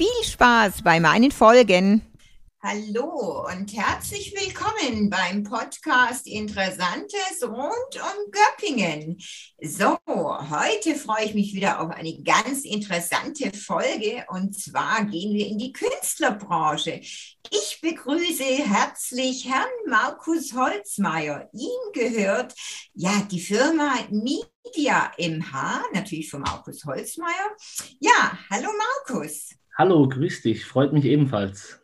Viel Spaß bei meinen Folgen. Hallo und herzlich willkommen beim Podcast Interessantes rund um Göppingen. So, heute freue ich mich wieder auf eine ganz interessante Folge und zwar gehen wir in die Künstlerbranche. Ich begrüße herzlich Herrn Markus Holzmeier. Ihm gehört ja die Firma Media MH, natürlich von Markus Holzmeier. Ja, hallo Markus. Hallo, grüß dich, freut mich ebenfalls.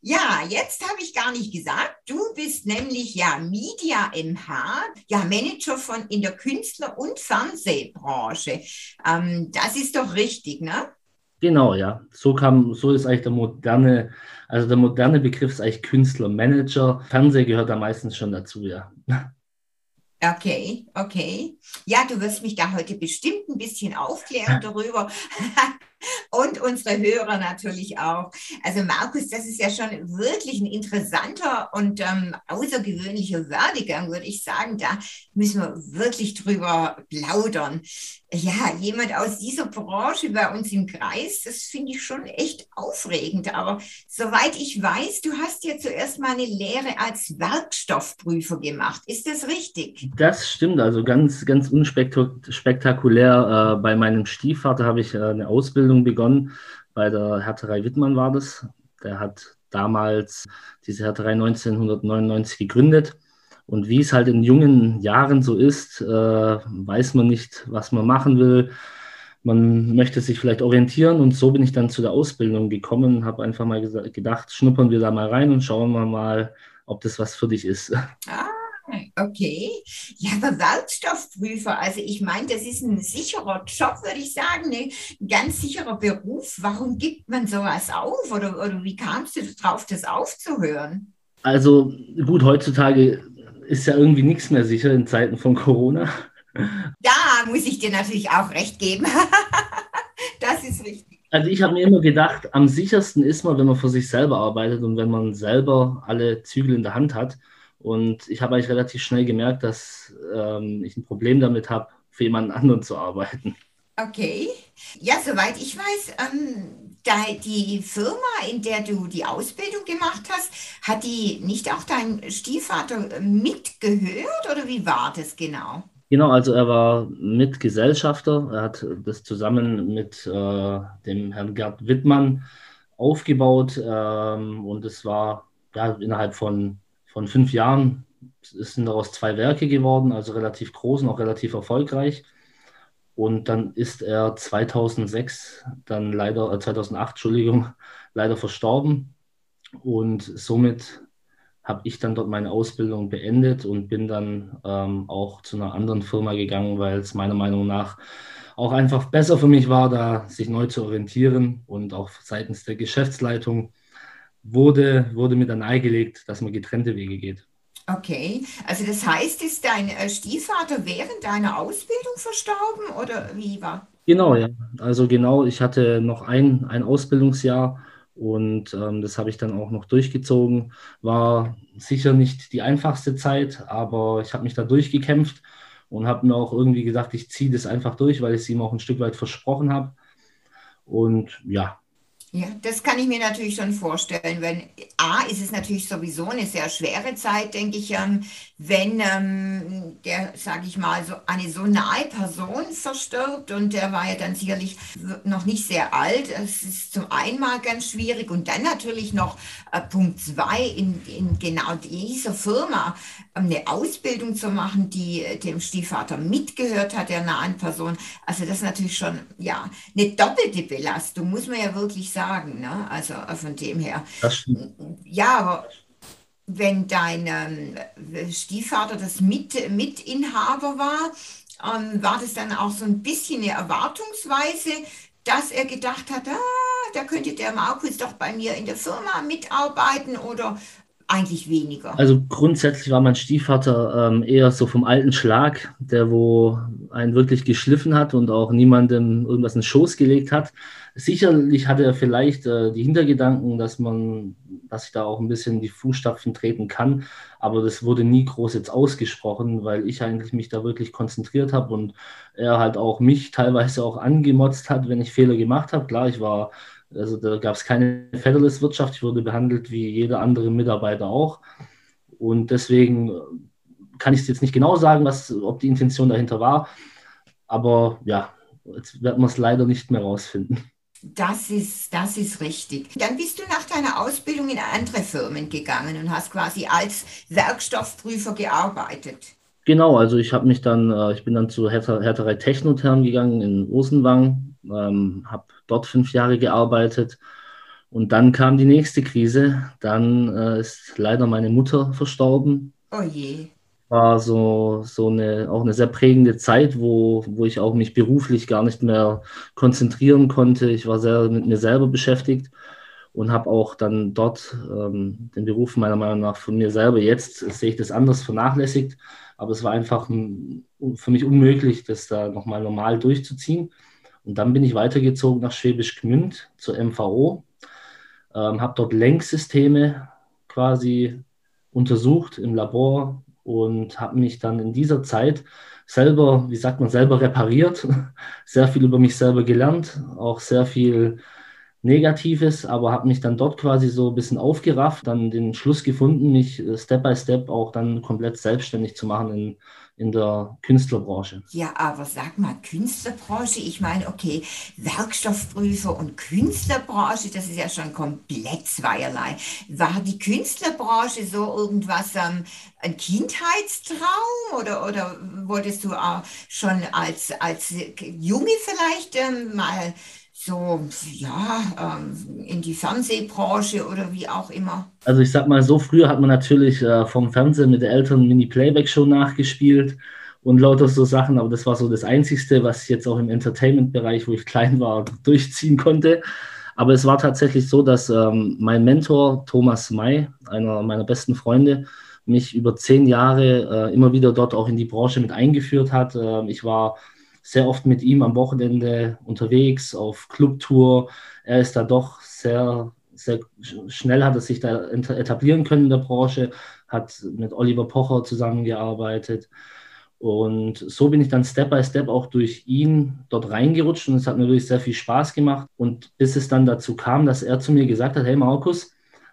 Ja, jetzt habe ich gar nicht gesagt, du bist nämlich ja Media MH, ja Manager von in der Künstler- und Fernsehbranche. Ähm, das ist doch richtig, ne? Genau, ja. So kam, so ist eigentlich der moderne, also der moderne Begriff ist eigentlich Künstler, Manager. Fernseh gehört da meistens schon dazu, ja. Okay, okay. Ja, du wirst mich da heute bestimmt ein bisschen aufklären darüber. Und unsere Hörer natürlich auch. Also Markus, das ist ja schon wirklich ein interessanter und ähm, außergewöhnlicher Werdegang, würde ich sagen. Da müssen wir wirklich drüber plaudern. Ja, jemand aus dieser Branche bei uns im Kreis, das finde ich schon echt aufregend. Aber soweit ich weiß, du hast ja zuerst mal eine Lehre als Werkstoffprüfer gemacht. Ist das richtig? Das stimmt. Also ganz, ganz unspektakulär. Äh, bei meinem Stiefvater habe ich äh, eine Ausbildung begonnen. Bei der Härterei Wittmann war das. Der hat damals diese Härterei 1999 gegründet und wie es halt in jungen Jahren so ist, äh, weiß man nicht, was man machen will. Man möchte sich vielleicht orientieren und so bin ich dann zu der Ausbildung gekommen, habe einfach mal gedacht, schnuppern wir da mal rein und schauen wir mal, ob das was für dich ist. Ah, okay. Ja, aber Werkstoffprüfer, also ich meine, das ist ein sicherer Job, würde ich sagen, ne? ein ganz sicherer Beruf. Warum gibt man sowas auf oder, oder wie kamst du darauf, das aufzuhören? Also gut, heutzutage ist ja irgendwie nichts mehr sicher in Zeiten von Corona. Da muss ich dir natürlich auch recht geben. das ist richtig. Also ich habe mir immer gedacht, am sichersten ist man, wenn man für sich selber arbeitet und wenn man selber alle Zügel in der Hand hat. Und ich habe eigentlich relativ schnell gemerkt, dass ähm, ich ein Problem damit habe, für jemanden anderen zu arbeiten. Okay. Ja, soweit ich weiß, ähm, die Firma, in der du die Ausbildung gemacht hast, hat die nicht auch dein Stiefvater mitgehört oder wie war das genau? Genau, also er war Mitgesellschafter. Er hat das zusammen mit äh, dem Herrn Gerd Wittmann aufgebaut ähm, und es war ja, innerhalb von, von fünf Jahren sind daraus zwei Werke geworden, also relativ groß und auch relativ erfolgreich. Und dann ist er 2006, dann leider, äh 2008, Entschuldigung, leider verstorben. Und somit habe ich dann dort meine Ausbildung beendet und bin dann ähm, auch zu einer anderen Firma gegangen, weil es meiner Meinung nach auch einfach besser für mich war, da sich neu zu orientieren und auch seitens der Geschäftsleitung wurde, wurde mir dann eingelegt, dass man getrennte Wege geht. Okay, also das heißt, ist dein äh, Stiefvater während deiner Ausbildung verstorben oder wie war? Genau, ja. Also genau, ich hatte noch ein, ein Ausbildungsjahr und ähm, das habe ich dann auch noch durchgezogen. War sicher nicht die einfachste Zeit, aber ich habe mich da durchgekämpft und habe mir auch irgendwie gesagt, ich ziehe das einfach durch, weil ich es ihm auch ein Stück weit versprochen habe. Und ja, ja, das kann ich mir natürlich schon vorstellen. Wenn A ist es natürlich sowieso eine sehr schwere Zeit, denke ich, ähm, wenn ähm, der, sage ich mal, so eine so nahe Person verstirbt und der war ja dann sicherlich noch nicht sehr alt. Es ist zum einen mal ganz schwierig und dann natürlich noch äh, Punkt zwei in, in genau dieser Firma ähm, eine Ausbildung zu machen, die äh, dem Stiefvater mitgehört hat, der nahen Person. Also das ist natürlich schon ja eine doppelte Belastung, muss man ja wirklich sagen. Ne? Also äh, von dem her. Ja, aber wenn dein ähm, Stiefvater das Mit Mitinhaber war, ähm, war das dann auch so ein bisschen eine Erwartungsweise, dass er gedacht hat, ah, da könnte der Markus doch bei mir in der Firma mitarbeiten oder eigentlich weniger? Also grundsätzlich war mein Stiefvater ähm, eher so vom alten Schlag, der wo einen wirklich geschliffen hat und auch niemandem irgendwas in den Schoß gelegt hat. Sicherlich hatte er vielleicht äh, die Hintergedanken, dass man, dass ich da auch ein bisschen die Fußstapfen treten kann, aber das wurde nie groß jetzt ausgesprochen, weil ich eigentlich mich da wirklich konzentriert habe und er halt auch mich teilweise auch angemotzt hat, wenn ich Fehler gemacht habe. Klar, ich war also da gab es keine Federless-Wirtschaft. Ich wurde behandelt wie jeder andere Mitarbeiter auch. Und deswegen äh, kann ich es jetzt nicht genau sagen, was, ob die Intention dahinter war. Aber ja, jetzt werden wir es leider nicht mehr rausfinden. Das ist, das ist richtig. Dann bist du nach deiner Ausbildung in andere Firmen gegangen und hast quasi als Werkstoffprüfer gearbeitet. Genau, also ich habe mich dann, äh, ich bin dann zu Härterei Technotherm gegangen in Osenwang, ähm, habe dort fünf Jahre gearbeitet und dann kam die nächste Krise. Dann äh, ist leider meine Mutter verstorben. Oh je. War so, so eine, auch eine sehr prägende Zeit, wo, wo ich auch mich beruflich gar nicht mehr konzentrieren konnte. Ich war sehr mit mir selber beschäftigt und habe auch dann dort ähm, den Beruf meiner Meinung nach von mir selber, jetzt sehe ich das anders, vernachlässigt. Aber es war einfach für mich unmöglich, das da nochmal normal durchzuziehen. Und dann bin ich weitergezogen nach Schwäbisch Gmünd zur MVO, ähm, habe dort Lenksysteme quasi untersucht im Labor und habe mich dann in dieser Zeit selber, wie sagt man, selber repariert, sehr viel über mich selber gelernt, auch sehr viel Negatives, aber habe mich dann dort quasi so ein bisschen aufgerafft, dann den Schluss gefunden, mich äh, Step by Step auch dann komplett selbstständig zu machen in, in der Künstlerbranche. Ja, aber sag mal, Künstlerbranche, ich meine, okay, Werkstoffprüfer und Künstlerbranche, das ist ja schon komplett zweierlei. War die Künstlerbranche so irgendwas, ähm, ein Kindheitstraum oder, oder wolltest du auch schon als, als Junge vielleicht ähm, mal so, ja, ähm, in die Fernsehbranche oder wie auch immer? Also ich sag mal, so früher hat man natürlich äh, vom Fernsehen mit der Eltern Mini-Playback-Show nachgespielt und lauter so Sachen, aber das war so das Einzigste, was ich jetzt auch im Entertainment-Bereich, wo ich klein war, durchziehen konnte. Aber es war tatsächlich so, dass ähm, mein Mentor Thomas May, einer meiner besten Freunde, mich über zehn Jahre äh, immer wieder dort auch in die Branche mit eingeführt hat. Äh, ich war sehr oft mit ihm am Wochenende unterwegs auf Clubtour. Er ist da doch sehr, sehr schnell hat er sich da etablieren können in der Branche, hat mit Oliver Pocher zusammengearbeitet. Und so bin ich dann Step by Step auch durch ihn dort reingerutscht und es hat mir wirklich sehr viel Spaß gemacht. Und bis es dann dazu kam, dass er zu mir gesagt hat, hey Markus,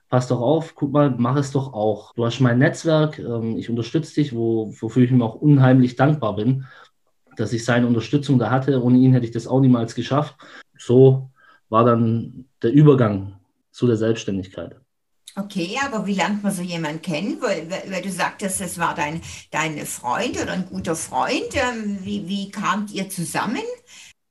pass doch auf, guck mal, mach es doch auch. Du hast mein Netzwerk, ähm, ich unterstütze dich, wo, wofür ich ihm auch unheimlich dankbar bin dass ich seine Unterstützung da hatte. Ohne ihn hätte ich das auch niemals geschafft. So war dann der Übergang zu der Selbstständigkeit. Okay, aber wie lernt man so jemanden kennen? Weil, weil du sagtest, es war dein, dein Freund oder ein guter Freund. Ähm, wie, wie kamt ihr zusammen?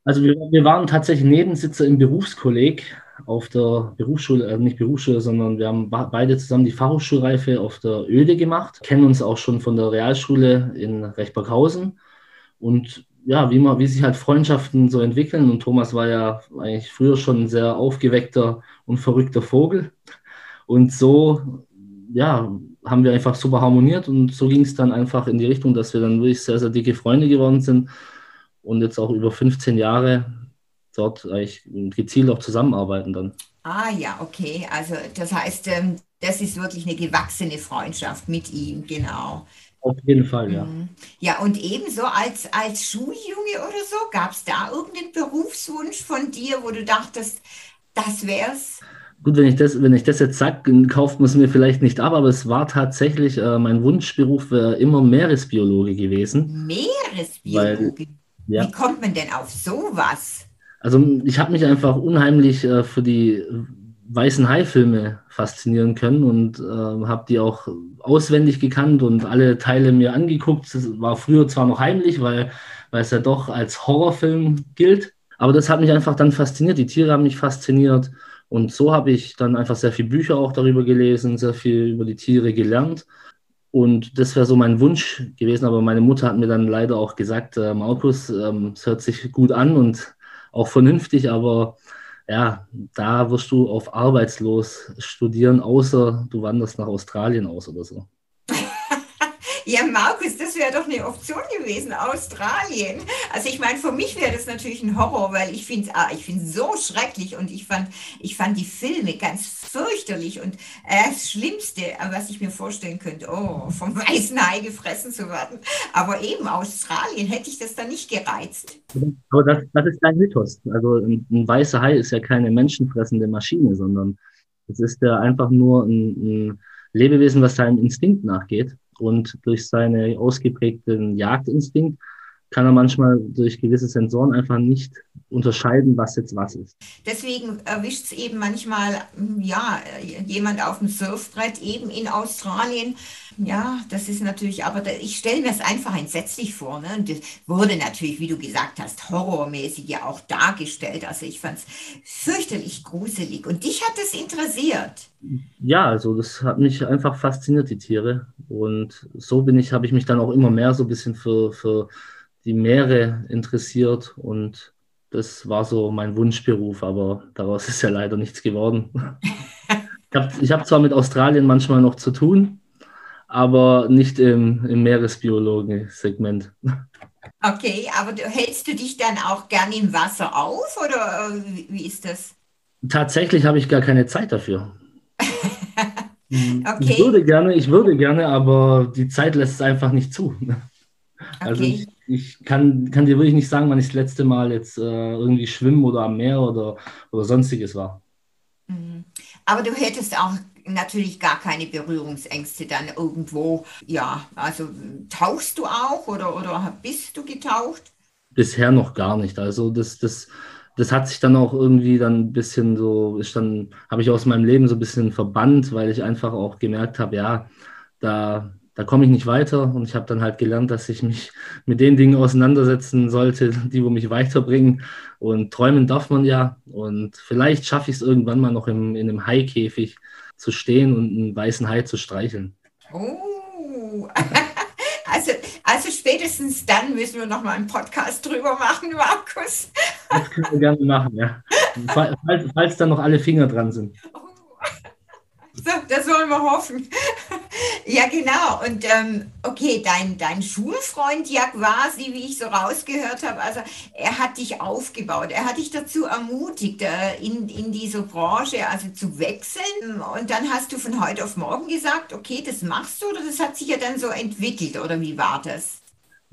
Also wir, wir waren tatsächlich Nebensitzer im Berufskolleg auf der Berufsschule, äh, nicht Berufsschule, sondern wir haben beide zusammen die Fachhochschulreife auf der Öde gemacht, kennen uns auch schon von der Realschule in Rechtberghausen und ja, wie, man, wie sich halt Freundschaften so entwickeln. Und Thomas war ja eigentlich früher schon ein sehr aufgeweckter und verrückter Vogel. Und so, ja, haben wir einfach super harmoniert und so ging es dann einfach in die Richtung, dass wir dann wirklich sehr, sehr dicke Freunde geworden sind und jetzt auch über 15 Jahre dort eigentlich gezielt auch zusammenarbeiten dann. Ah ja, okay. Also das heißt, ähm, das ist wirklich eine gewachsene Freundschaft mit ihm, genau. Auf jeden Fall, ja. Mhm. Ja, und ebenso als, als Schuljunge oder so, gab es da irgendeinen Berufswunsch von dir, wo du dachtest, das wär's? Gut, wenn ich das, wenn ich das jetzt sage, kauft man es mir vielleicht nicht ab, aber es war tatsächlich, äh, mein Wunschberuf wäre immer Meeresbiologe gewesen. Meeresbiologe? Weil, ja. Wie kommt man denn auf sowas? Also ich habe mich einfach unheimlich äh, für die weißen Hai-Filme faszinieren können und äh, habe die auch auswendig gekannt und alle Teile mir angeguckt. Das war früher zwar noch heimlich, weil, weil es ja doch als Horrorfilm gilt, aber das hat mich einfach dann fasziniert. Die Tiere haben mich fasziniert und so habe ich dann einfach sehr viele Bücher auch darüber gelesen, sehr viel über die Tiere gelernt. Und das wäre so mein Wunsch gewesen, aber meine Mutter hat mir dann leider auch gesagt, äh, Markus, ähm, es hört sich gut an und auch vernünftig, aber ja, da wirst du auf arbeitslos studieren, außer du wanderst nach Australien aus oder so. Ja, Markus, das wäre doch eine Option gewesen, Australien. Also ich meine, für mich wäre das natürlich ein Horror, weil ich finde es ah, ich so schrecklich und ich fand, ich fand die Filme ganz fürchterlich und äh, das Schlimmste, was ich mir vorstellen könnte, oh, vom weißen Hai gefressen zu werden. Aber eben Australien hätte ich das dann nicht gereizt. Aber das, das ist dein Mythos. Also ein, ein weißer Hai ist ja keine menschenfressende Maschine, sondern es ist ja einfach nur ein, ein Lebewesen, was seinem Instinkt nachgeht und durch seinen ausgeprägten Jagdinstinkt kann er manchmal durch gewisse Sensoren einfach nicht unterscheiden, was jetzt was ist. Deswegen erwischt es eben manchmal ja, jemand auf dem Surfbrett eben in Australien. Ja, das ist natürlich, aber ich stelle mir es einfach entsetzlich vor. Ne? Und das wurde natürlich, wie du gesagt hast, horrormäßig ja auch dargestellt. Also ich fand es fürchterlich gruselig. Und dich hat das interessiert? Ja, also das hat mich einfach fasziniert, die Tiere. Und so bin ich, habe ich mich dann auch immer mehr so ein bisschen für, für die Meere interessiert und das war so mein Wunschberuf, aber daraus ist ja leider nichts geworden. ich habe hab zwar mit Australien manchmal noch zu tun, aber nicht im, im Meeresbiologen-Segment. Okay, aber hältst du dich dann auch gern im Wasser auf oder äh, wie ist das? Tatsächlich habe ich gar keine Zeit dafür. okay. Ich würde gerne, ich würde gerne, aber die Zeit lässt es einfach nicht zu. Also okay. ich, ich kann, kann dir wirklich nicht sagen, wann ich das letzte Mal jetzt äh, irgendwie schwimmen oder am Meer oder, oder sonstiges war. Mhm. Aber du hättest auch natürlich gar keine Berührungsängste dann irgendwo. Ja, also tauchst du auch oder, oder bist du getaucht? Bisher noch gar nicht. Also das, das, das hat sich dann auch irgendwie dann ein bisschen so, ist dann, habe ich aus meinem Leben so ein bisschen verbannt, weil ich einfach auch gemerkt habe, ja, da da komme ich nicht weiter und ich habe dann halt gelernt, dass ich mich mit den Dingen auseinandersetzen sollte, die wo mich weiterbringen. Und träumen darf man ja. Und vielleicht schaffe ich es irgendwann mal noch im, in einem Haikäfig zu stehen und einen weißen Hai zu streicheln. Oh, also, also spätestens dann müssen wir noch mal einen Podcast drüber machen, Markus. Das können wir gerne machen, ja. Falls, falls dann noch alle Finger dran sind. Oh. So, das wollen wir hoffen. ja, genau. Und ähm, okay, dein, dein Schulfreund Jack Vasi, wie ich so rausgehört habe, also er hat dich aufgebaut. Er hat dich dazu ermutigt, äh, in, in diese Branche also zu wechseln. Und dann hast du von heute auf morgen gesagt, okay, das machst du oder das hat sich ja dann so entwickelt oder wie war das?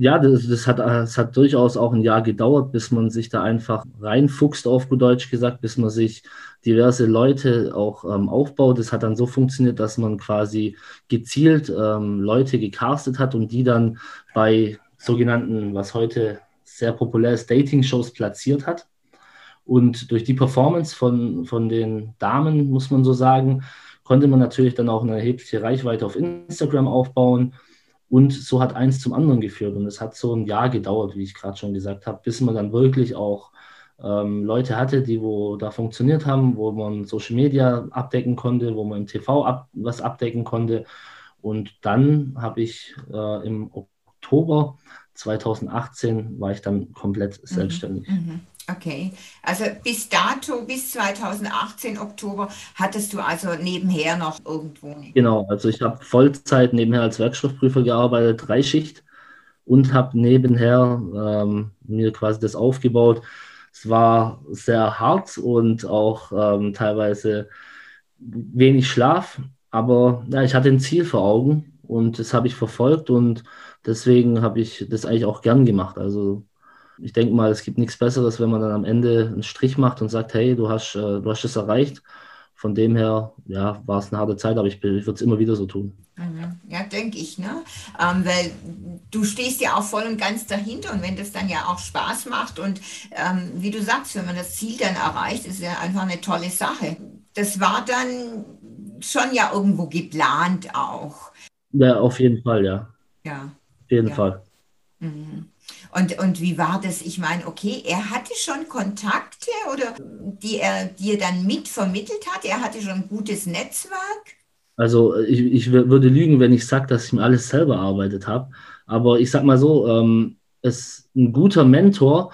Ja, das, das, hat, das hat durchaus auch ein Jahr gedauert, bis man sich da einfach reinfuchst, auf gut Deutsch gesagt, bis man sich diverse Leute auch ähm, aufbaut. Das hat dann so funktioniert, dass man quasi gezielt ähm, Leute gecastet hat und die dann bei sogenannten, was heute sehr populär ist, Dating-Shows platziert hat. Und durch die Performance von, von den Damen, muss man so sagen, konnte man natürlich dann auch eine erhebliche Reichweite auf Instagram aufbauen und so hat eins zum anderen geführt. Und es hat so ein Jahr gedauert, wie ich gerade schon gesagt habe, bis man dann wirklich auch ähm, Leute hatte, die wo da funktioniert haben, wo man Social Media abdecken konnte, wo man im TV ab, was abdecken konnte. Und dann habe ich äh, im Oktober 2018 war ich dann komplett mhm, selbstständig. Mhm, Okay, also bis dato, bis 2018 Oktober, hattest du also nebenher noch irgendwo? Genau, also ich habe Vollzeit nebenher als Werkstoffprüfer gearbeitet, Dreischicht und habe nebenher ähm, mir quasi das aufgebaut. Es war sehr hart und auch ähm, teilweise wenig Schlaf, aber ja, ich hatte ein Ziel vor Augen und das habe ich verfolgt und deswegen habe ich das eigentlich auch gern gemacht. Also ich denke mal, es gibt nichts Besseres, wenn man dann am Ende einen Strich macht und sagt, hey, du hast, äh, du hast es erreicht. Von dem her, ja, war es eine harte Zeit, aber ich, ich würde es immer wieder so tun. Mhm. Ja, denke ich, ne? Ähm, weil du stehst ja auch voll und ganz dahinter und wenn das dann ja auch Spaß macht und ähm, wie du sagst, wenn man das Ziel dann erreicht, ist ja einfach eine tolle Sache. Das war dann schon ja irgendwo geplant auch. Ja, auf jeden Fall, ja. Ja. Auf jeden ja. Fall. Mhm. Und, und wie war das? Ich meine, okay, er hatte schon Kontakte oder die er dir dann mitvermittelt hat. Er hatte schon ein gutes Netzwerk. Also ich, ich würde lügen, wenn ich sage, dass ich mir alles selber erarbeitet habe. Aber ich sag mal so, ähm, es, ein guter Mentor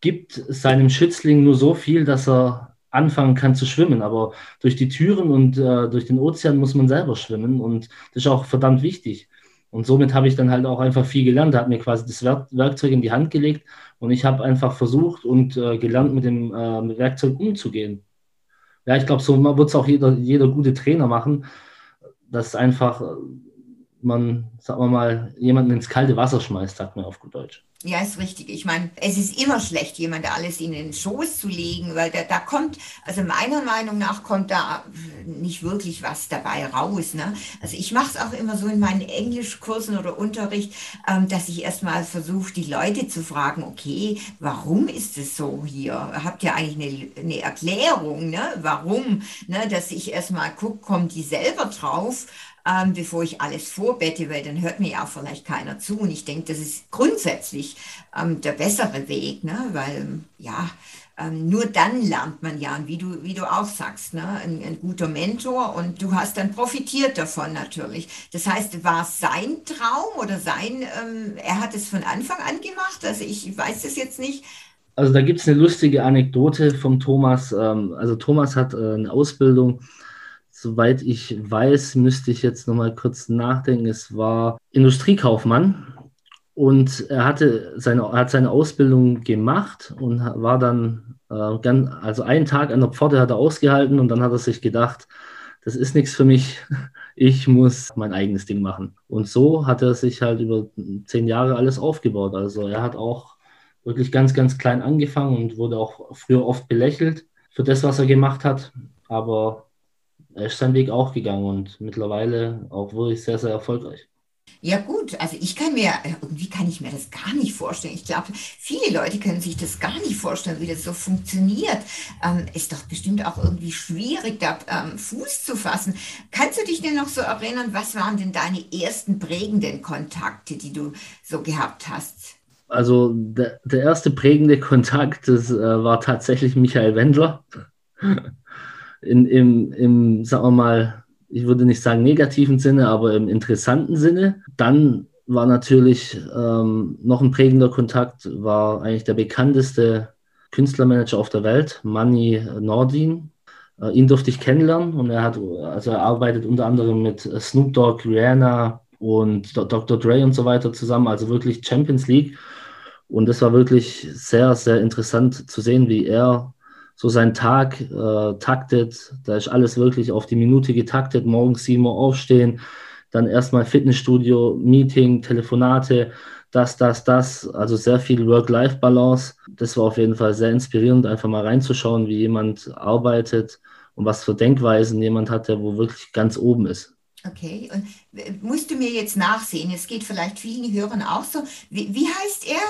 gibt seinem Schützling nur so viel, dass er anfangen kann zu schwimmen. Aber durch die Türen und äh, durch den Ozean muss man selber schwimmen und das ist auch verdammt wichtig. Und somit habe ich dann halt auch einfach viel gelernt. Er hat mir quasi das Werk Werkzeug in die Hand gelegt und ich habe einfach versucht und äh, gelernt, mit dem äh, Werkzeug umzugehen. Ja, ich glaube, so wird es auch jeder, jeder gute Trainer machen, dass einfach man, sagen wir mal, jemanden ins kalte Wasser schmeißt, sagt man auf gut Deutsch. Ja, ist richtig. Ich meine, es ist immer schlecht, jemand alles in den Schoß zu legen, weil da, da kommt, also meiner Meinung nach kommt da nicht wirklich was dabei raus. Ne? Also ich mache es auch immer so in meinen Englischkursen oder Unterricht, ähm, dass ich erstmal versuche, die Leute zu fragen, okay, warum ist es so hier? Habt ihr eigentlich eine, eine Erklärung, ne? warum? Ne? Dass ich erstmal gucke, kommen die selber drauf? Ähm, bevor ich alles vorbette, weil dann hört mir ja auch vielleicht keiner zu. Und ich denke, das ist grundsätzlich ähm, der bessere Weg, ne? weil ja, ähm, nur dann lernt man ja, wie du, wie du auch sagst, ne? ein, ein, guter Mentor und du hast dann profitiert davon natürlich. Das heißt, war es sein Traum oder sein, ähm, er hat es von Anfang an gemacht, also ich weiß es jetzt nicht. Also da gibt es eine lustige Anekdote vom Thomas. Ähm, also Thomas hat äh, eine Ausbildung soweit ich weiß, müsste ich jetzt noch mal kurz nachdenken. Es war Industriekaufmann und er hatte seine, hat seine Ausbildung gemacht und war dann äh, ganz, also einen Tag an der Pforte hat er ausgehalten und dann hat er sich gedacht, das ist nichts für mich. Ich muss mein eigenes Ding machen. Und so hat er sich halt über zehn Jahre alles aufgebaut. Also er hat auch wirklich ganz, ganz klein angefangen und wurde auch früher oft belächelt für das, was er gemacht hat. Aber er ist seinen Weg auch gegangen und mittlerweile auch wirklich sehr, sehr erfolgreich. Ja gut, also ich kann mir, irgendwie kann ich mir das gar nicht vorstellen. Ich glaube, viele Leute können sich das gar nicht vorstellen, wie das so funktioniert. Ähm, ist doch bestimmt auch irgendwie schwierig, da ähm, Fuß zu fassen. Kannst du dich denn noch so erinnern, was waren denn deine ersten prägenden Kontakte, die du so gehabt hast? Also der, der erste prägende Kontakt, das äh, war tatsächlich Michael Wendler in, im, im, sagen wir mal, ich würde nicht sagen negativen Sinne, aber im interessanten Sinne. Dann war natürlich ähm, noch ein prägender Kontakt, war eigentlich der bekannteste Künstlermanager auf der Welt, Manny Nordin. Äh, ihn durfte ich kennenlernen und er hat, also er arbeitet unter anderem mit Snoop Dogg, Rihanna und Dr. Dre und so weiter zusammen, also wirklich Champions League. Und das war wirklich sehr, sehr interessant zu sehen, wie er so seinen Tag äh, taktet. Da ist alles wirklich auf die Minute getaktet. Morgens 7 Uhr aufstehen, dann erstmal Fitnessstudio, Meeting, Telefonate, das, das, das. Also sehr viel Work-Life-Balance. Das war auf jeden Fall sehr inspirierend, einfach mal reinzuschauen, wie jemand arbeitet und was für Denkweisen jemand hat, der wo wirklich ganz oben ist. Okay, und musst du mir jetzt nachsehen? Es geht vielleicht vielen Hörern auch so. Wie, wie heißt er?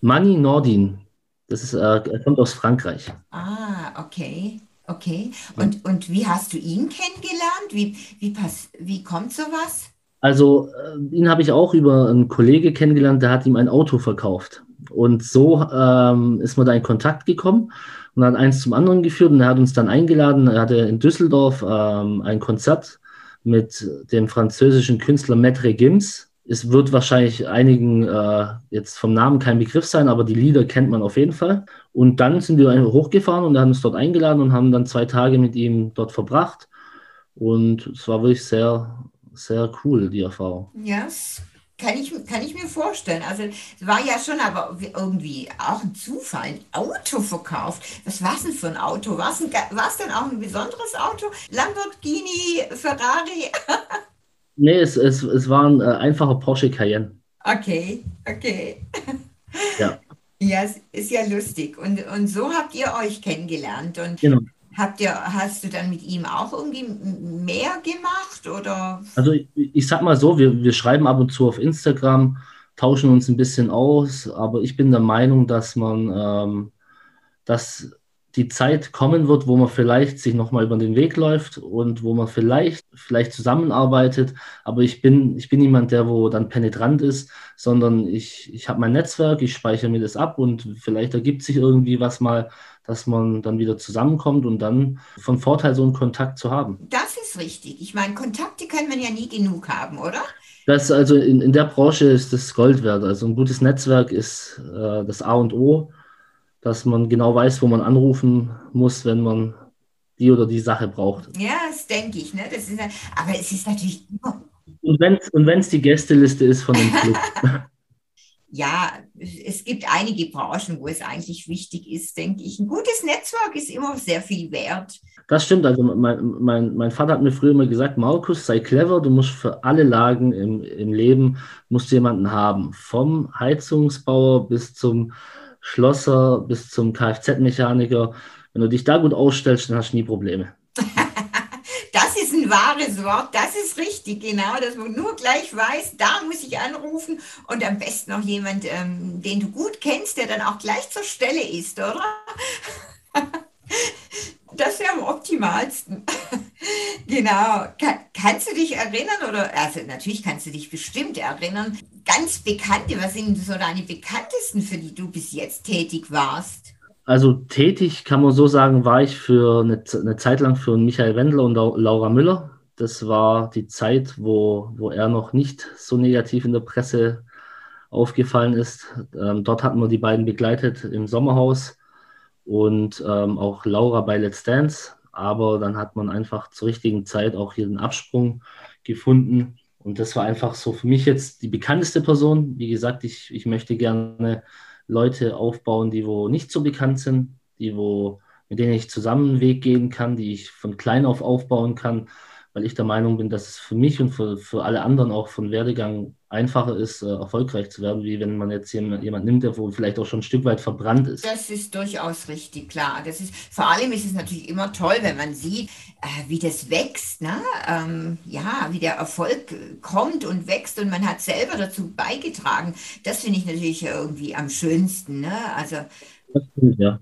Mani Nordin. Das ist, äh, er kommt aus Frankreich. Ah, okay. Okay. Und, und wie hast du ihn kennengelernt? Wie, wie, pass, wie kommt sowas? Also, äh, ihn habe ich auch über einen Kollege kennengelernt, der hat ihm ein Auto verkauft. Und so ähm, ist man da in Kontakt gekommen und hat eins zum anderen geführt und er hat uns dann eingeladen. Er hatte in Düsseldorf ähm, ein Konzert mit dem französischen Künstler Maître Gims es wird wahrscheinlich einigen äh, jetzt vom Namen kein Begriff sein, aber die Lieder kennt man auf jeden Fall. Und dann sind wir hochgefahren und haben uns dort eingeladen und haben dann zwei Tage mit ihm dort verbracht. Und es war wirklich sehr, sehr cool, die Erfahrung. Ja, yes. Kann ich, kann ich mir vorstellen. Also es war ja schon aber irgendwie auch ein Zufall, ein Auto verkauft. Was war es denn für ein Auto? War es, denn auch ein besonderes Auto? Lamborghini, Ferrari? Nee, es, es, es war ein äh, einfacher Porsche Cayenne. Okay, okay. Ja. Ja, es ist ja lustig. Und, und so habt ihr euch kennengelernt. Und genau. habt ihr, hast du dann mit ihm auch irgendwie mehr gemacht? Oder? Also ich, ich sag mal so, wir, wir schreiben ab und zu auf Instagram, tauschen uns ein bisschen aus, aber ich bin der Meinung, dass man ähm, dass die Zeit kommen wird, wo man vielleicht sich nochmal über den Weg läuft und wo man vielleicht, vielleicht zusammenarbeitet. Aber ich bin, ich bin niemand, der wo dann penetrant ist, sondern ich, ich habe mein Netzwerk, ich speichere mir das ab und vielleicht ergibt sich irgendwie was mal, dass man dann wieder zusammenkommt und dann von Vorteil, so einen Kontakt zu haben. Das ist richtig. Ich meine, Kontakte kann man ja nie genug haben, oder? Das also in, in der Branche ist das Gold wert. Also ein gutes Netzwerk ist äh, das A und O. dass man genau weiß, wo man anrufen muss, wenn man die oder die Sache braucht. Ja, das denke ich. Ne? Das ist, aber es ist natürlich immer. Und wenn es die Gästeliste ist von dem Club. ja, es gibt einige Branchen, wo es eigentlich wichtig ist, denke ich. Ein gutes Netzwerk ist immer sehr viel wert. Das stimmt. Also mein, mein, mein Vater hat mir früher immer gesagt, Markus, sei clever, du musst für alle Lagen im, im Leben musst jemanden haben. Vom Heizungsbauer bis zum Schlosser, bis zum Kfz-Mechaniker. Wenn du dich da gut ausstellst, dann hast du nie Probleme. das ist ein wahres Wort, das ist richtig, genau, dass man nur gleich weiß, da muss ich anrufen und am besten noch jemand, ähm, den du gut kennst, der dann auch gleich zur Stelle ist, oder? Das wäre am optimalsten. genau. Kann, kannst du dich erinnern oder, also natürlich kannst du dich bestimmt erinnern, ganz bekannte, was sind so deine bekanntesten, für die du bis jetzt tätig warst? Also tätig kann man so sagen, war ich für eine, eine Zeit lang für Michael Wendler und Laura Müller. Das war die Zeit, wo, wo er noch nicht so negativ in der Presse aufgefallen ist. Ähm, dort hatten wir die beiden begleitet im Sommerhaus und ähm, auch Laura bei Let's Dance. Aber dann hat man einfach zur richtigen Zeit auch hier den Absprung gefunden. Und das war einfach so für mich jetzt die bekannteste Person. Wie gesagt, ich, ich möchte gerne Leute aufbauen, die wo nicht so bekannt sind, die wo, mit denen ich zusammen einen Weg gehen kann, die ich von klein auf aufbauen kann weil ich der Meinung bin, dass es für mich und für, für alle anderen auch von Werdegang einfacher ist, äh, erfolgreich zu werden, wie wenn man jetzt jemand, jemand nimmt, der wo vielleicht auch schon ein Stück weit verbrannt ist. Das ist durchaus richtig, klar. Das ist, vor allem ist es natürlich immer toll, wenn man sieht, äh, wie das wächst, ne? Ähm, ja, wie der Erfolg kommt und wächst und man hat selber dazu beigetragen. Das finde ich natürlich irgendwie am schönsten. Ne? Also, das stimmt, ja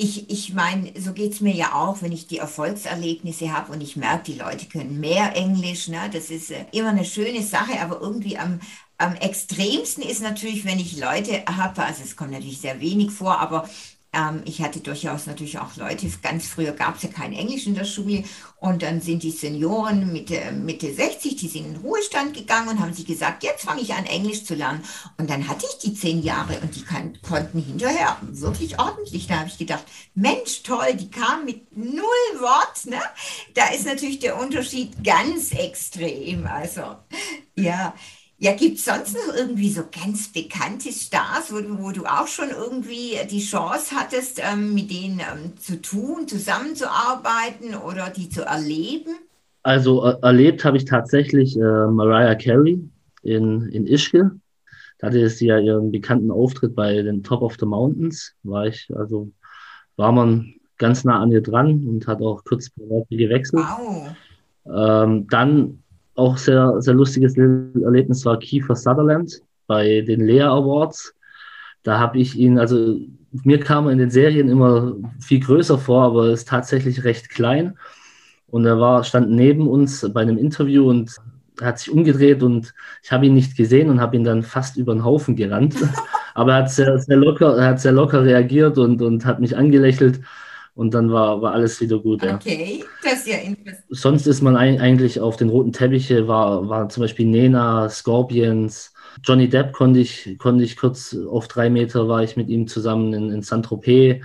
ich, ich meine, so geht es mir ja auch, wenn ich die Erfolgserlebnisse habe und ich merke, die Leute können mehr Englisch. Ne? Das ist äh, immer eine schöne Sache, aber irgendwie am, am extremsten ist natürlich, wenn ich Leute habe, also es kommt natürlich sehr wenig vor, aber ähm, ich hatte durchaus natürlich auch Leute, ganz früher gab es ja kein Englisch in der Schule und dann sind die Senioren Mitte, Mitte 60, die sind in den Ruhestand gegangen und haben sich gesagt, jetzt fange ich an Englisch zu lernen. Und dann hatte ich die zehn Jahre und die kann, konnten hinterher wirklich ordentlich. Da habe ich gedacht, Mensch, toll, die kamen mit null Wort. Ne? Da ist natürlich der Unterschied ganz extrem. Also ja, ja, gibt es sonst noch irgendwie so ganz bekannte Stars, wo du, wo du auch schon irgendwie die Chance hattest, ähm, mit denen ähm, zu tun, zusammenzuarbeiten oder die zu erleben? Also äh, erlebt habe ich tatsächlich äh, Mariah Carey in, in Ischgl. Da hatte sie ja ihren bekannten Auftritt bei den Top of the Mountains. War ich, also war man ganz nah an ihr dran und hat auch kurz gewechselt. Wow. Ähm, dann auch sehr, sehr lustiges Erlebnis war Kiefer Sutherland bei den Lea Awards. Da habe ich ihn, also mir kam er in den Serien immer viel größer vor, aber ist tatsächlich recht klein. Und er war, stand neben uns bei einem Interview und hat sich umgedreht und ich habe ihn nicht gesehen und habe ihn dann fast über den Haufen gerannt. Aber er hat sehr, sehr locker, er hat sehr locker reagiert und, und hat mich angelächelt und dann war, war alles wieder gut. Okay, das ist ja interessant. Sonst ist man eigentlich auf den roten Teppiche, war, war zum Beispiel Nena, Scorpions, Johnny Depp konnte ich, konnte ich kurz auf drei Meter war ich mit ihm zusammen in, in Saint-Tropez.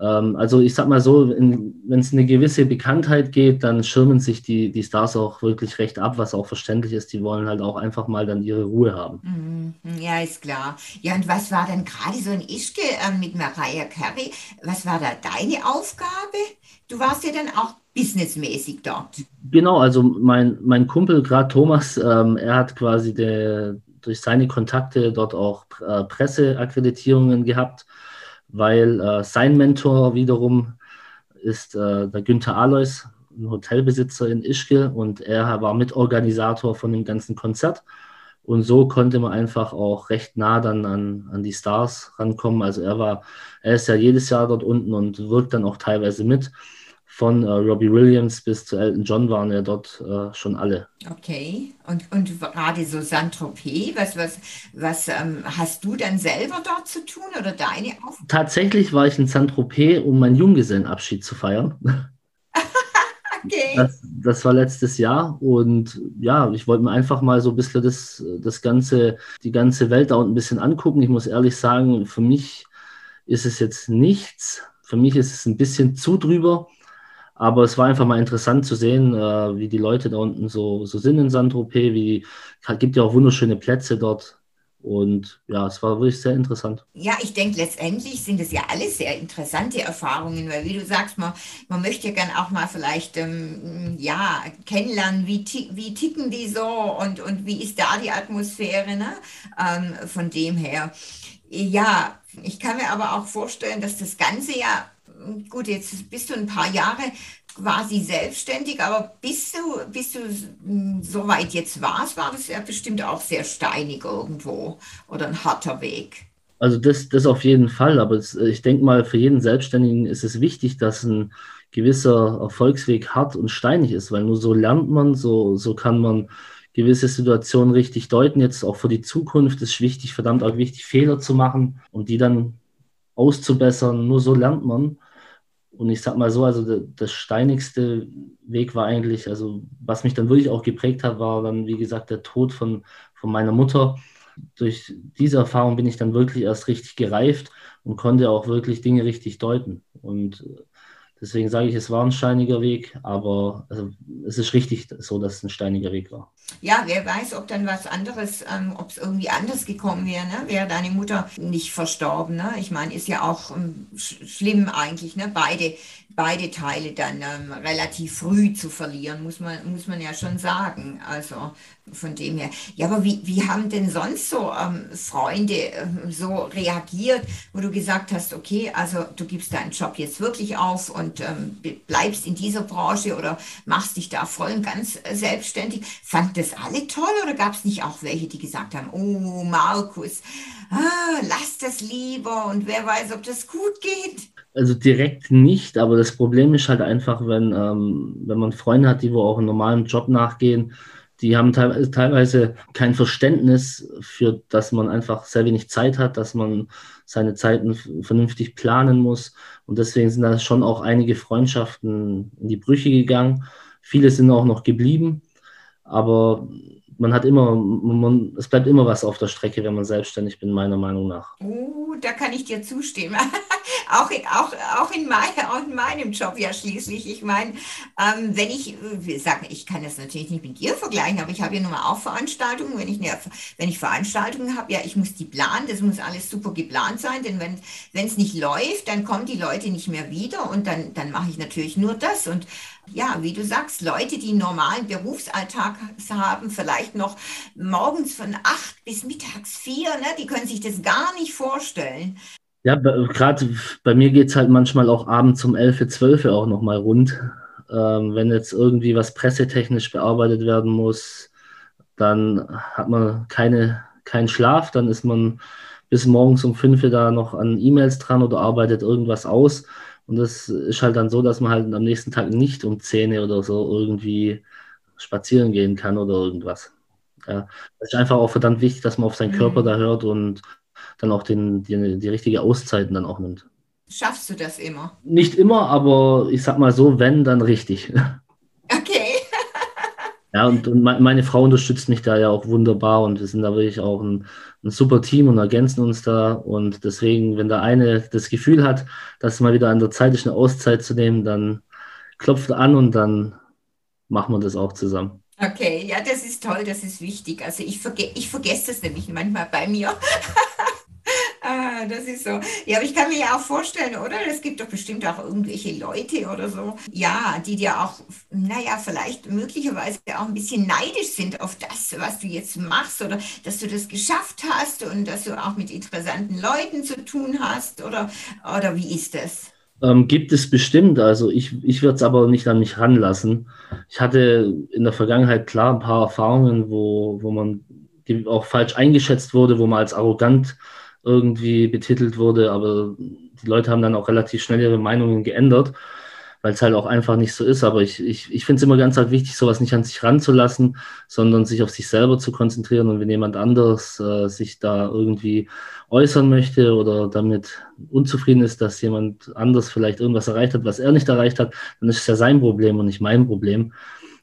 Ähm, also ich sag mal so, wenn es eine gewisse Bekanntheit geht, dann schirmen sich die, die Stars auch wirklich recht ab, was auch verständlich ist. Die wollen halt auch einfach mal dann ihre Ruhe haben. Mhm. Ja, ist klar. Ja, und was war dann gerade so ein Ischke äh, mit Mariah Carey? Was war da deine Aufgabe? Du warst ja dann auch businessmäßig dort. Genau, also mein, mein Kumpel, gerade Thomas, ähm, er hat quasi der, durch seine Kontakte dort auch äh, Presseakkreditierungen gehabt weil äh, sein Mentor wiederum ist äh, der Günther Alois, ein Hotelbesitzer in Ischgl und er war Mitorganisator von dem ganzen Konzert. Und so konnte man einfach auch recht nah dann an, an die Stars rankommen. Also er war, er ist ja jedes Jahr dort unten und wirkt dann auch teilweise mit von äh, Robbie Williams bis zu Elton John waren ja dort äh, schon alle. Okay, und, und gerade so Saint-Tropez, was, was, was ähm, hast du dann selber dort zu tun oder deine Aufgabe? Tatsächlich war ich in Saint-Tropez, um meinen Junggesellenabschied zu feiern. okay. Das, das, war letztes Jahr und ja, ich wollte mir einfach mal so ein bisschen das, das ganze, die ganze Welt da unten ein bisschen angucken. Ich muss ehrlich sagen, für mich ist es jetzt nichts. Für mich ist es ein bisschen zu drüber. Aber es war einfach mal interessant zu sehen, äh, wie die Leute da unten so, so sind in Saint-Tropez. Wie, gibt ja auch wunderschöne Plätze dort. Und ja, es war wirklich sehr interessant. Ja, ich denke, letztendlich sind es ja alles sehr interessante Erfahrungen, weil wie du sagst, man, man möchte ja gern auch mal vielleicht ähm, ja, kennenlernen, wie, wie ticken die so und, und wie ist da die Atmosphäre. Ne? Ähm, von dem her. Ja, ich kann mir aber auch vorstellen, dass das Ganze ja gut, jetzt bist du ein paar Jahre quasi selbstständig, aber bis du, bis du hm, so weit jetzt warst, war das ja bestimmt auch sehr steinig irgendwo oder ein harter Weg. Also das, das auf jeden Fall, aber es, ich denke mal, für jeden Selbstständigen ist es wichtig, dass ein gewisser Erfolgsweg hart und steinig ist, weil nur so lernt man, so, so kann man gewisse Situationen richtig deuten. Jetzt auch für die Zukunft ist wichtig, verdammt auch wichtig, Fehler zu machen und die dann auszubessern. Nur so lernt man. Und ich sag mal so, also der steinigste Weg war eigentlich, also was mich dann wirklich auch geprägt hat, war dann, wie gesagt, der Tod von, von meiner Mutter. Durch diese Erfahrung bin ich dann wirklich erst richtig gereift und konnte auch wirklich Dinge richtig deuten. Und Deswegen sage ich, es war ein steiniger Weg, aber also, es ist richtig so, dass es ein steiniger Weg war. Ja, wer weiß, ob dann was anderes, ähm, ob es irgendwie anders gekommen wäre, ne? wäre deine Mutter nicht verstorben. Ne? Ich meine, ist ja auch ähm, sch schlimm eigentlich, ne? beide, beide Teile dann ähm, relativ früh zu verlieren, muss man, muss man ja schon sagen. Also von dem her. Ja, aber wie, wie haben denn sonst so ähm, Freunde ähm, so reagiert, wo du gesagt hast, okay, also du gibst deinen Job jetzt wirklich auf und ähm, bleibst in dieser Branche oder machst dich da voll und ganz äh, selbstständig? Fanden das alle toll oder gab es nicht auch welche, die gesagt haben, oh Markus, ah, lass das lieber und wer weiß, ob das gut geht? Also direkt nicht, aber das Problem ist halt einfach, wenn, ähm, wenn man Freunde hat, die wo auch einen normalen Job nachgehen, die haben teilweise kein Verständnis für, dass man einfach sehr wenig Zeit hat, dass man seine Zeiten vernünftig planen muss. Und deswegen sind da schon auch einige Freundschaften in die Brüche gegangen. Viele sind auch noch geblieben. Aber man hat immer, man, es bleibt immer was auf der Strecke, wenn man selbstständig bin, meiner Meinung nach. Oh, da kann ich dir zustimmen. auch, auch, auch, in mein, auch in meinem Job ja schließlich. Ich meine, ähm, wenn ich, sagen, ich kann das natürlich nicht mit dir vergleichen, aber ich habe ja nun mal auch Veranstaltungen. Wenn ich, eine, wenn ich Veranstaltungen habe, ja, ich muss die planen, das muss alles super geplant sein, denn wenn es nicht läuft, dann kommen die Leute nicht mehr wieder und dann, dann mache ich natürlich nur das. Und ja, wie du sagst, Leute, die einen normalen Berufsalltag haben, vielleicht noch morgens von acht bis mittags vier, ne, die können sich das gar nicht vorstellen. Ja, gerade bei mir geht es halt manchmal auch abends um 11, 12 auch nochmal rund. Ähm, wenn jetzt irgendwie was pressetechnisch bearbeitet werden muss, dann hat man keine, keinen Schlaf, dann ist man bis morgens um 5 da noch an E-Mails dran oder arbeitet irgendwas aus. Und das ist halt dann so, dass man halt am nächsten Tag nicht um 10 oder so irgendwie spazieren gehen kann oder irgendwas. Ja, es ist einfach auch verdammt wichtig, dass man auf seinen Körper mhm. da hört und dann auch den, die, die richtige Auszeiten dann auch nimmt. Schaffst du das immer? Nicht immer, aber ich sag mal so, wenn, dann richtig. Okay. ja, und, und meine Frau unterstützt mich da ja auch wunderbar und wir sind da wirklich auch ein, ein super Team und ergänzen uns da. Und deswegen, wenn der eine das Gefühl hat, dass mal wieder an der Zeit ist, eine Auszeit zu nehmen, dann klopft an und dann machen wir das auch zusammen. Okay, ja, das ist toll, das ist wichtig. Also ich, verge ich vergesse das nämlich manchmal bei mir. Ah, das ist so. Ja, aber ich kann mir ja auch vorstellen, oder? Es gibt doch bestimmt auch irgendwelche Leute oder so, ja, die dir auch, naja, vielleicht möglicherweise auch ein bisschen neidisch sind auf das, was du jetzt machst oder dass du das geschafft hast und dass du auch mit interessanten Leuten zu tun hast oder, oder wie ist das? Ähm, gibt es bestimmt, also ich, ich würde es aber nicht an mich ranlassen. Ich hatte in der Vergangenheit klar ein paar Erfahrungen, wo, wo man auch falsch eingeschätzt wurde, wo man als arrogant irgendwie betitelt wurde, aber die Leute haben dann auch relativ schnell ihre Meinungen geändert, weil es halt auch einfach nicht so ist. Aber ich, ich, ich finde es immer ganz halt wichtig, sowas nicht an sich ranzulassen, sondern sich auf sich selber zu konzentrieren. Und wenn jemand anderes äh, sich da irgendwie äußern möchte oder damit unzufrieden ist, dass jemand anders vielleicht irgendwas erreicht hat, was er nicht erreicht hat, dann ist es ja sein Problem und nicht mein Problem.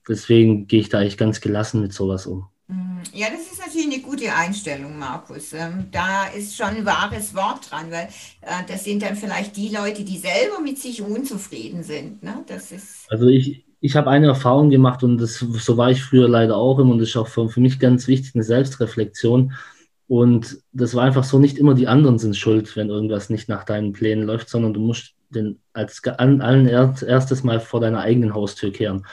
Deswegen gehe ich da eigentlich ganz gelassen mit sowas um. Mhm. Ja, das ist natürlich eine gute Einstellung, Markus. Ähm, da ist schon ein wahres Wort dran, weil äh, das sind dann vielleicht die Leute, die selber mit sich unzufrieden sind. Ne? Das ist also ich, ich habe eine Erfahrung gemacht und das, so war ich früher leider auch immer und das ist auch für, für mich ganz wichtig, eine Selbstreflexion. Und das war einfach so, nicht immer die anderen sind schuld, wenn irgendwas nicht nach deinen Plänen läuft, sondern du musst den als allen erstes Mal vor deiner eigenen Haustür kehren.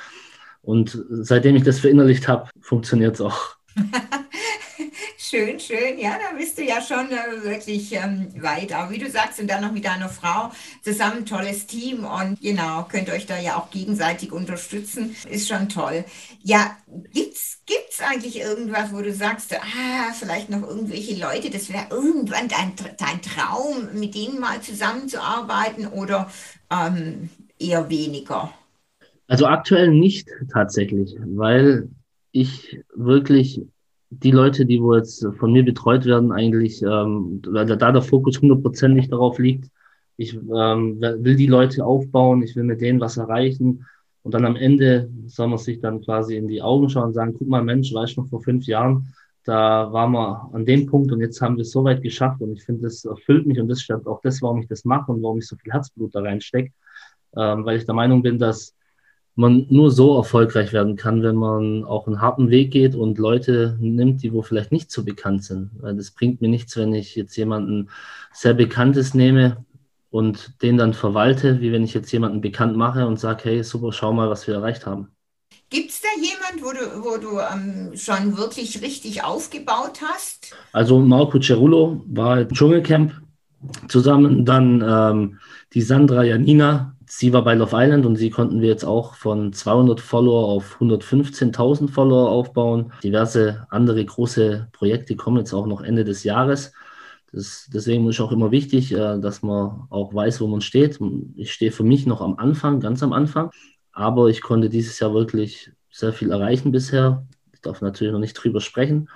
Und seitdem ich das verinnerlicht habe, funktioniert es auch. schön, schön. Ja, da bist du ja schon äh, wirklich ähm, weit. Aber wie du sagst, und dann noch mit deiner Frau zusammen tolles Team und genau, könnt euch da ja auch gegenseitig unterstützen. Ist schon toll. Ja, gibt's gibt's eigentlich irgendwas, wo du sagst, ah, vielleicht noch irgendwelche Leute, das wäre irgendwann dein, dein Traum, mit denen mal zusammenzuarbeiten oder ähm, eher weniger? Also aktuell nicht tatsächlich, weil ich wirklich die Leute, die wo jetzt von mir betreut werden, eigentlich, ähm, weil da der Fokus hundertprozentig darauf liegt, ich ähm, will die Leute aufbauen, ich will mit denen was erreichen und dann am Ende soll man sich dann quasi in die Augen schauen und sagen, guck mal Mensch, weißt du noch vor fünf Jahren, da waren wir an dem Punkt und jetzt haben wir es so weit geschafft und ich finde, das erfüllt mich und das ist auch das, warum ich das mache und warum ich so viel Herzblut da reinstecke, ähm, weil ich der Meinung bin, dass man nur so erfolgreich werden kann, wenn man auch einen harten Weg geht und Leute nimmt, die wo vielleicht nicht so bekannt sind. Weil das bringt mir nichts, wenn ich jetzt jemanden sehr Bekanntes nehme und den dann verwalte, wie wenn ich jetzt jemanden bekannt mache und sage, hey, super, schau mal, was wir erreicht haben. Gibt es da jemand, wo du, wo du ähm, schon wirklich richtig aufgebaut hast? Also Marco Cerullo war im Dschungelcamp zusammen, dann ähm, die Sandra Janina, sie war bei Love Island und sie konnten wir jetzt auch von 200 Follower auf 115.000 Follower aufbauen. Diverse andere große Projekte kommen jetzt auch noch Ende des Jahres. Das, deswegen ist auch immer wichtig, äh, dass man auch weiß, wo man steht. Ich stehe für mich noch am Anfang, ganz am Anfang, aber ich konnte dieses Jahr wirklich sehr viel erreichen bisher. Ich darf natürlich noch nicht drüber sprechen,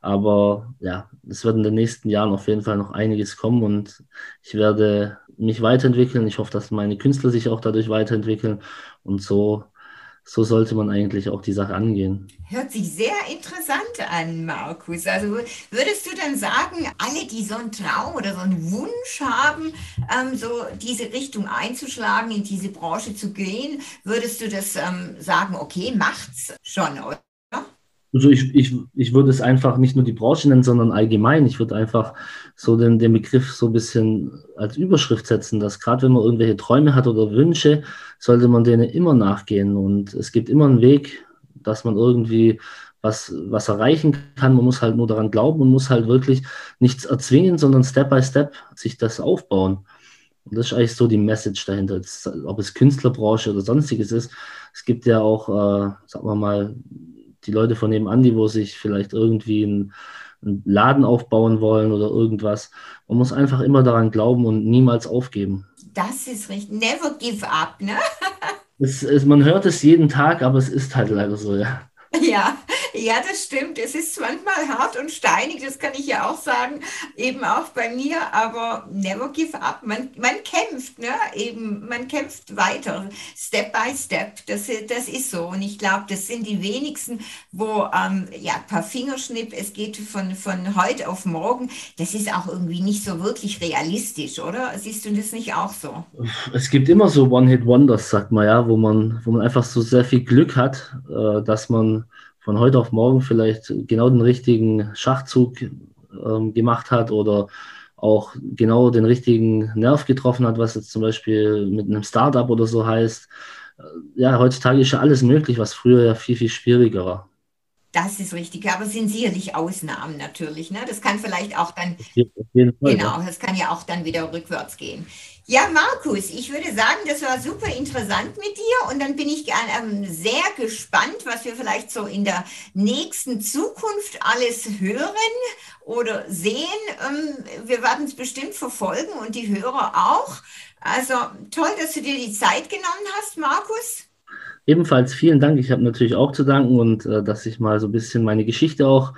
aber ja, es wird in den nächsten Jahren auf jeden Fall noch einiges kommen und ich werde mich weiterentwickeln. Ich hoffe, dass meine Künstler sich auch dadurch weiterentwickeln. Und so, so sollte man eigentlich auch die Sache angehen. Hört sich sehr interessant an, Markus. Also würdest du dann sagen, alle, die so einen Traum oder so einen Wunsch haben, ähm, so diese Richtung einzuschlagen, in diese Branche zu gehen, würdest du das ähm, sagen, okay, macht's schon? Also ich, ich, ich würde es einfach nicht nur die Branche nennen, sondern allgemein. Ich würde einfach so den, den Begriff so ein bisschen als Überschrift setzen, dass gerade wenn man irgendwelche Träume hat oder Wünsche, sollte man denen immer nachgehen. Und es gibt immer einen Weg, dass man irgendwie was, was erreichen kann. Man muss halt nur daran glauben und muss halt wirklich nichts erzwingen, sondern Step by Step sich das aufbauen. Und das ist eigentlich so die Message dahinter, ob es Künstlerbranche oder sonstiges ist. Es gibt ja auch, äh, sagen wir mal, die Leute von nebenan, die wo sich vielleicht irgendwie einen, einen Laden aufbauen wollen oder irgendwas. Man muss einfach immer daran glauben und niemals aufgeben. Das ist richtig. Never give up, ne? es, es, man hört es jeden Tag, aber es ist halt leider so, ja. Ja, ja, das stimmt. Es ist manchmal hart und steinig, das kann ich ja auch sagen, eben auch bei mir, aber never give up. Man, man kämpft, ne? Eben, man kämpft weiter, Step by Step. Das, das ist so. Und ich glaube, das sind die wenigsten, wo, ähm, ja, paar Fingerschnipp, es geht von, von heute auf morgen. Das ist auch irgendwie nicht so wirklich realistisch, oder? Siehst du das nicht auch so? Es gibt immer so One-Hit-Wonders, sagt man ja, wo man, wo man einfach so sehr viel Glück hat, äh, dass man von heute auf morgen vielleicht genau den richtigen Schachzug ähm, gemacht hat oder auch genau den richtigen Nerv getroffen hat, was jetzt zum Beispiel mit einem Startup oder so heißt. Äh, ja, heutzutage ist ja alles möglich, was früher ja viel, viel schwieriger war. Das ist richtig, aber es sind sicherlich Ausnahmen natürlich. Ne? Das kann vielleicht auch dann, Fall, genau, das kann ja auch dann wieder rückwärts gehen. Ja, Markus, ich würde sagen, das war super interessant mit dir und dann bin ich ähm, sehr gespannt, was wir vielleicht so in der nächsten Zukunft alles hören oder sehen. Ähm, wir werden es bestimmt verfolgen und die Hörer auch. Also toll, dass du dir die Zeit genommen hast, Markus. Ebenfalls vielen Dank. Ich habe natürlich auch zu danken und äh, dass ich mal so ein bisschen meine Geschichte auch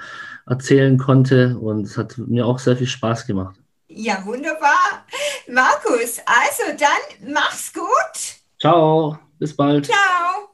erzählen konnte und es hat mir auch sehr viel Spaß gemacht. Ja, wunderbar. Markus, also dann mach's gut. Ciao, bis bald. Ciao.